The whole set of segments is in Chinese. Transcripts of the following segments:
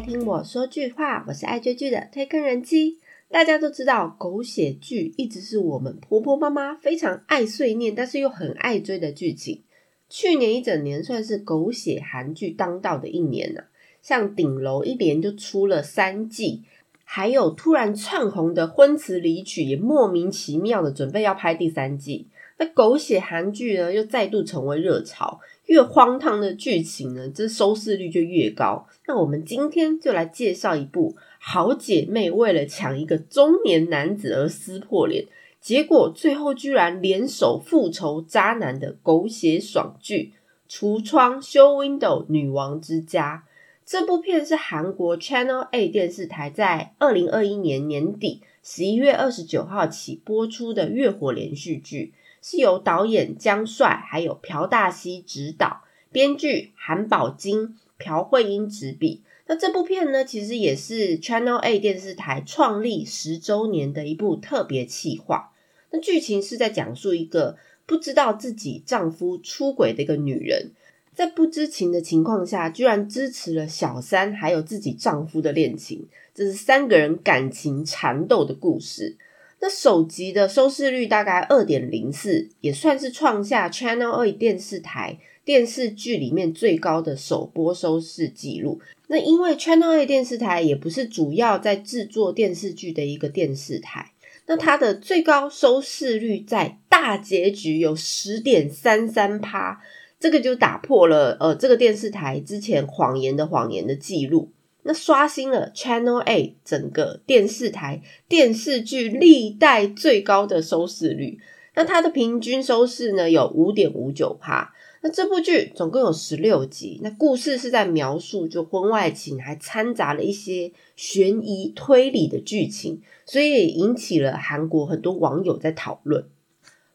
听我说句话，我是爱追剧的推坑人妻。大家都知道，狗血剧一直是我们婆婆妈妈非常爱碎念，但是又很爱追的剧情。去年一整年算是狗血韩剧当道的一年呢，像顶楼一连就出了三季，还有突然窜红的《婚词离曲》也莫名其妙的准备要拍第三季。那狗血韩剧呢，又再度成为热潮。越荒唐的剧情呢，这收视率就越高。那我们今天就来介绍一部好姐妹为了抢一个中年男子而撕破脸，结果最后居然联手复仇渣男的狗血爽剧《橱窗 Show Window 女王之家》。这部片是韩国 Channel A 电视台在二零二一年年底十一月二十九号起播出的月火连续剧。是由导演姜帅还有朴大熙执导，编剧韩宝金、朴慧英执笔。那这部片呢，其实也是 Channel A 电视台创立十周年的一部特别企划。那剧情是在讲述一个不知道自己丈夫出轨的一个女人，在不知情的情况下，居然支持了小三还有自己丈夫的恋情，这是三个人感情缠斗的故事。那首集的收视率大概二点零四，也算是创下 Channel 二电视台电视剧里面最高的首播收视记录。那因为 Channel 二电视台也不是主要在制作电视剧的一个电视台，那它的最高收视率在大结局有十点三三趴，这个就打破了呃这个电视台之前谎言的谎言的记录。那刷新了 Channel A 整个电视台电视剧历代最高的收视率。那它的平均收视呢有五点五九趴。那这部剧总共有十六集。那故事是在描述就婚外情，还掺杂了一些悬疑推理的剧情，所以也引起了韩国很多网友在讨论。《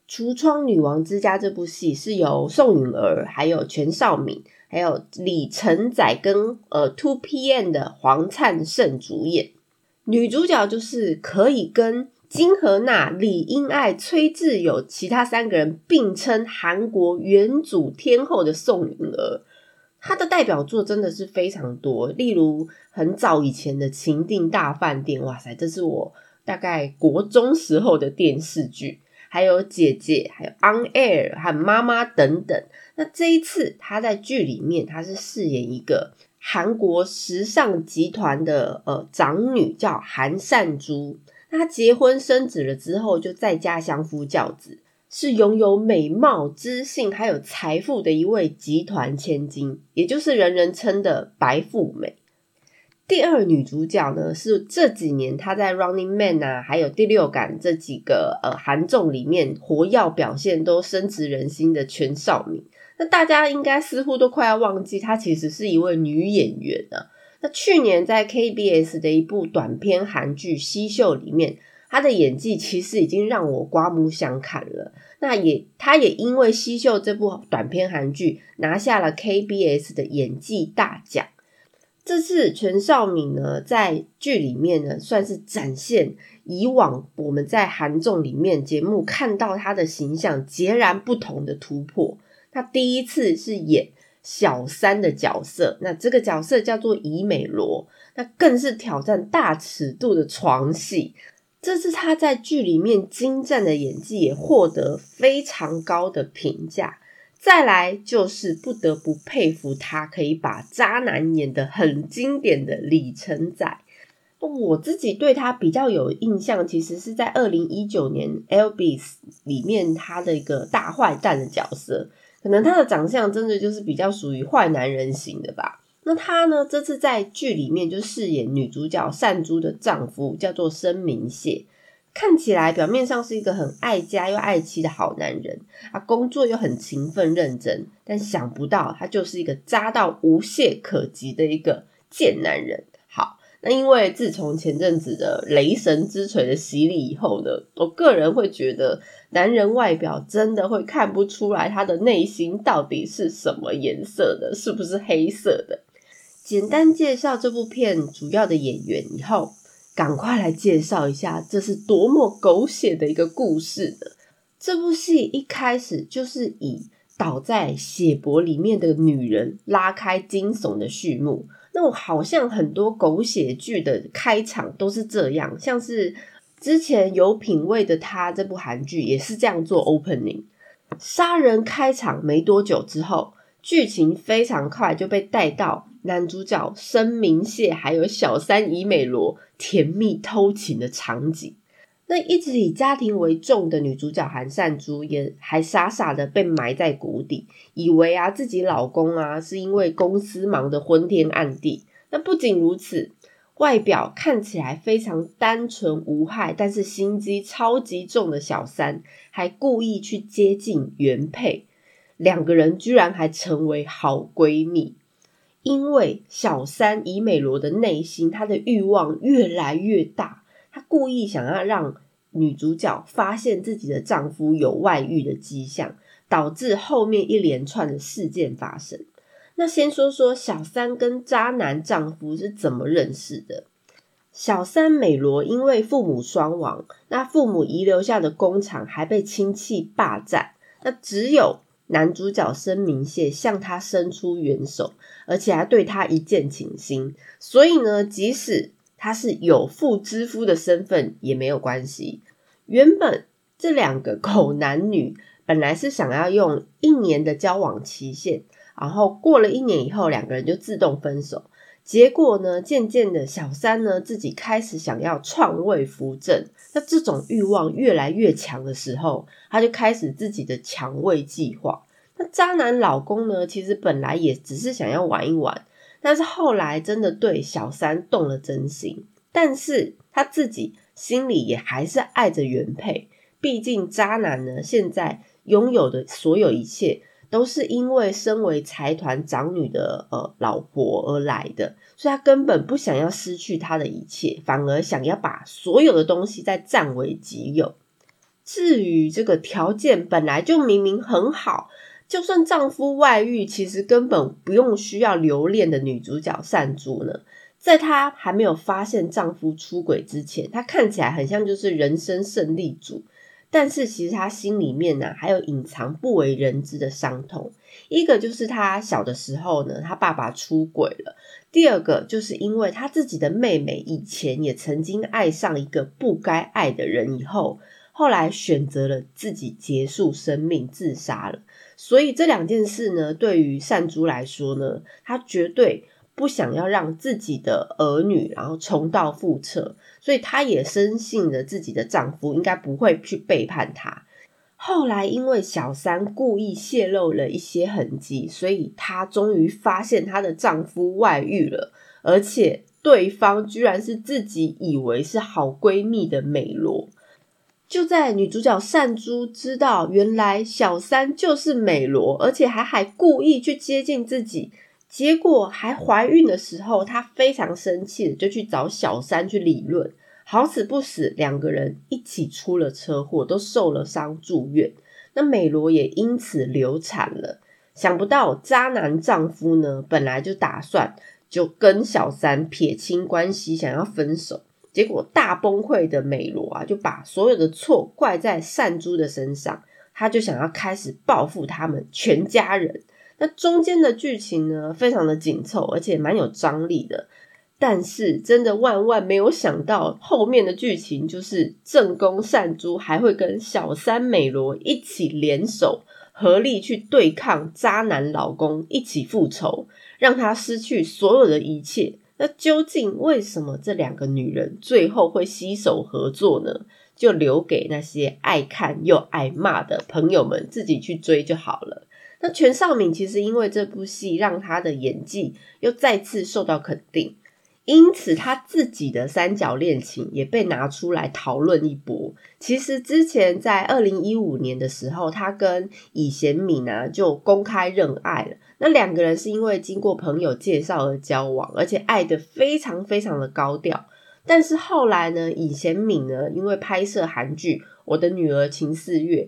橱窗女王之家》这部戏是由宋允儿还有全少敏。还有李承宰跟呃 Two PM 的黄灿盛主演，女主角就是可以跟金荷娜、李英爱、崔智友其他三个人并称韩国元祖天后的宋允儿。她的代表作真的是非常多，例如很早以前的《情定大饭店》，哇塞，这是我大概国中时候的电视剧。还有姐姐，还有 On Air 和妈妈等等。那这一次，她在剧里面，她是饰演一个韩国时尚集团的呃长女，叫韩善珠。那她结婚生子了之后，就在家相夫教子，是拥有美貌、知性还有财富的一位集团千金，也就是人人称的白富美。第二女主角呢，是这几年她在《Running Man》啊，还有《第六感》这几个呃韩综里面活跃表现都深植人心的全少敏。那大家应该似乎都快要忘记，她其实是一位女演员啊。那去年在 KBS 的一部短片韩剧《西秀》里面，她的演技其实已经让我刮目相看了。那也，她也因为《西秀》这部短片韩剧拿下了 KBS 的演技大奖。这次全少敏呢，在剧里面呢，算是展现以往我们在韩综里面节目看到她的形象截然不同的突破。她第一次是演小三的角色，那这个角色叫做伊美罗，那更是挑战大尺度的床戏。这次她在剧里面精湛的演技也获得非常高的评价。再来就是不得不佩服他可以把渣男演的很经典的李承宰。我自己对他比较有印象，其实是在二零一九年《Elvis》里面他的一个大坏蛋的角色，可能他的长相真的就是比较属于坏男人型的吧。那他呢，这次在剧里面就饰演女主角善珠的丈夫，叫做申明谢。看起来表面上是一个很爱家又爱妻的好男人啊，工作又很勤奋认真，但想不到他就是一个渣到无懈可击的一个贱男人。好，那因为自从前阵子的雷神之锤的洗礼以后呢，我个人会觉得男人外表真的会看不出来他的内心到底是什么颜色的，是不是黑色的？简单介绍这部片主要的演员以后。赶快来介绍一下，这是多么狗血的一个故事呢？这部戏一开始就是以倒在血泊里面的女人拉开惊悚的序幕。那我好像很多狗血剧的开场都是这样，像是之前有品味的他这部韩剧也是这样做 opening，杀人开场没多久之后，剧情非常快就被带到男主角申明谢还有小三伊美罗甜蜜偷情的场景。那一直以家庭为重的女主角韩善珠也还傻傻的被埋在谷底，以为啊自己老公啊是因为公司忙得昏天暗地。那不仅如此，外表看起来非常单纯无害，但是心机超级重的小三，还故意去接近原配，两个人居然还成为好闺蜜。因为小三以美罗的内心，她的欲望越来越大。她故意想要让女主角发现自己的丈夫有外遇的迹象，导致后面一连串的事件发生。那先说说小三跟渣男丈夫是怎么认识的。小三美罗因为父母双亡，那父母遗留下的工厂还被亲戚霸占，那只有男主角申明谢向他伸出援手，而且还对他一见倾心。所以呢，即使他是有妇之夫的身份也没有关系。原本这两个狗男女本来是想要用一年的交往期限，然后过了一年以后，两个人就自动分手。结果呢，渐渐的小三呢自己开始想要篡位扶正，那这种欲望越来越强的时候，他就开始自己的抢位计划。那渣男老公呢，其实本来也只是想要玩一玩。但是后来真的对小三动了真心，但是他自己心里也还是爱着原配。毕竟渣男呢，现在拥有的所有一切都是因为身为财团长女的呃老婆而来的，所以他根本不想要失去他的一切，反而想要把所有的东西再占为己有。至于这个条件本来就明明很好。就算丈夫外遇，其实根本不用需要留恋的女主角善珠呢，在她还没有发现丈夫出轨之前，她看起来很像就是人生胜利组，但是其实他心里面呢还有隐藏不为人知的伤痛。一个就是他小的时候呢，他爸爸出轨了；第二个就是因为他自己的妹妹以前也曾经爱上一个不该爱的人，以后后来选择了自己结束生命，自杀了。所以这两件事呢，对于善珠来说呢，她绝对不想要让自己的儿女然后重蹈覆辙，所以她也深信了自己的丈夫应该不会去背叛她。后来因为小三故意泄露了一些痕迹，所以她终于发现她的丈夫外遇了，而且对方居然是自己以为是好闺蜜的美罗。就在女主角善珠知道原来小三就是美罗，而且还还故意去接近自己，结果还怀孕的时候，她非常生气就去找小三去理论。好死不死，两个人一起出了车祸，都受了伤住院。那美罗也因此流产了。想不到渣男丈夫呢，本来就打算就跟小三撇清关系，想要分手。结果大崩溃的美罗啊，就把所有的错怪在善珠的身上，他就想要开始报复他们全家人。那中间的剧情呢，非常的紧凑，而且蛮有张力的。但是真的万万没有想到，后面的剧情就是正宫善珠还会跟小三美罗一起联手，合力去对抗渣男老公，一起复仇，让他失去所有的一切。那究竟为什么这两个女人最后会携手合作呢？就留给那些爱看又爱骂的朋友们自己去追就好了。那全少敏其实因为这部戏让他的演技又再次受到肯定。因此，他自己的三角恋情也被拿出来讨论一波。其实之前在二零一五年的时候，他跟以贤敏啊就公开认爱了。那两个人是因为经过朋友介绍而交往，而且爱的非常非常的高调。但是后来呢，以贤敏呢因为拍摄韩剧《我的女儿秦四月》，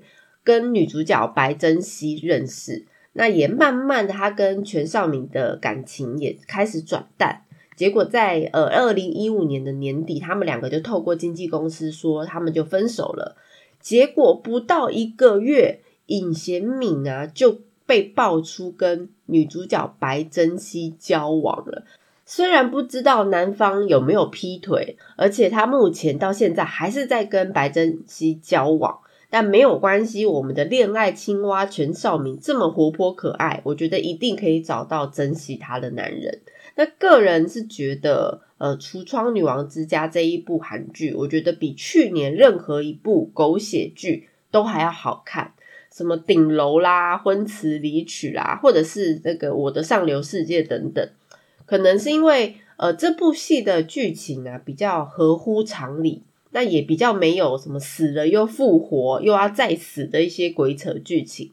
跟女主角白珍熙认识，那也慢慢的他跟全少敏的感情也开始转淡。结果在呃二零一五年的年底，他们两个就透过经纪公司说他们就分手了。结果不到一个月，尹贤敏啊就被爆出跟女主角白珍熙交往了。虽然不知道男方有没有劈腿，而且他目前到现在还是在跟白珍熙交往，但没有关系。我们的恋爱青蛙全少明这么活泼可爱，我觉得一定可以找到珍惜他的男人。那个人是觉得，呃，《橱窗女王之家》这一部韩剧，我觉得比去年任何一部狗血剧都还要好看。什么顶楼啦、婚词离曲啦，或者是那个《我的上流世界》等等。可能是因为呃这部戏的剧情啊比较合乎常理，那也比较没有什么死了又复活又要再死的一些鬼扯剧情。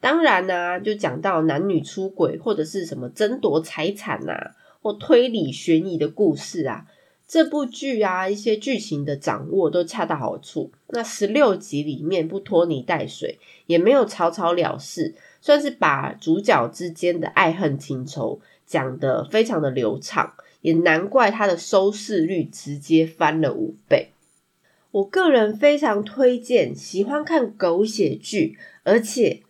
当然呢，就讲到男女出轨或者是什么争夺财产呐，或推理悬疑的故事啊，这部剧啊一些剧情的掌握都恰到好处。那十六集里面不拖泥带水，也没有草草了事，算是把主角之间的爱恨情仇。讲的非常的流畅，也难怪它的收视率直接翻了五倍。我个人非常推荐喜欢看狗血剧，而且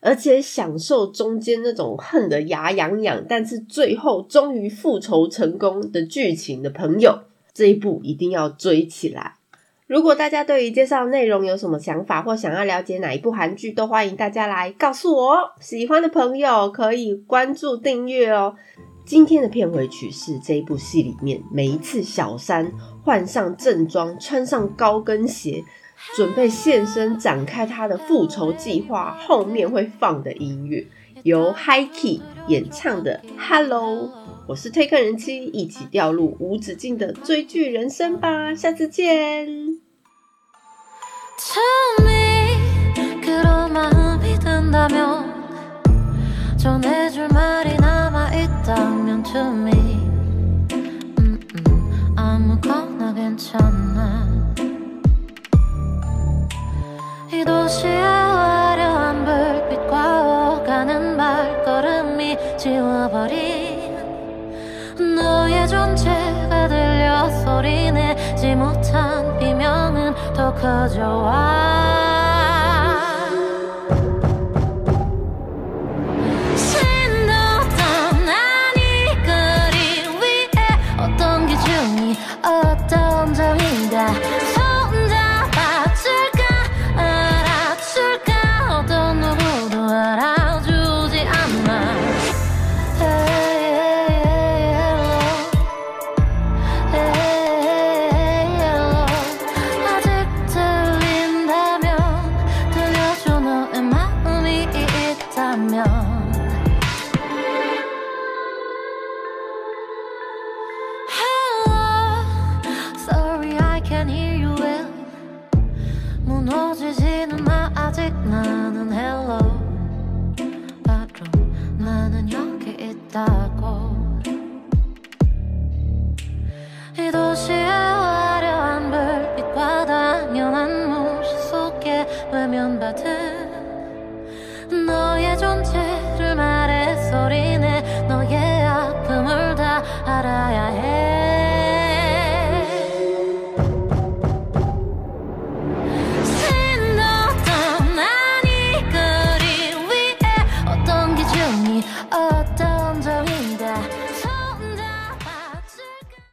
而且享受中间那种恨得牙痒痒，但是最后终于复仇成功的剧情的朋友，这一部一定要追起来。如果大家对于介绍内容有什么想法，或想要了解哪一部韩剧，都欢迎大家来告诉我。喜欢的朋友可以关注订阅哦。今天的片尾曲是这一部戏里面每一次小三换上正装，穿上高跟鞋，准备现身展开他的复仇计划，后面会放的音乐，由 Hikey 演唱的《Hello》。我是推客人妻，一起掉入无止境的追剧人生吧！下次见。 같다면 to me 아무거나 괜찮아. 이 도시의 화려한 불빛과 오가는 발걸음이 지워버린 너의 존재가 들려 소리내지 못한 비명은 더 커져와 미련한 몸속에 외면받은 너의 존재를 말해 소리내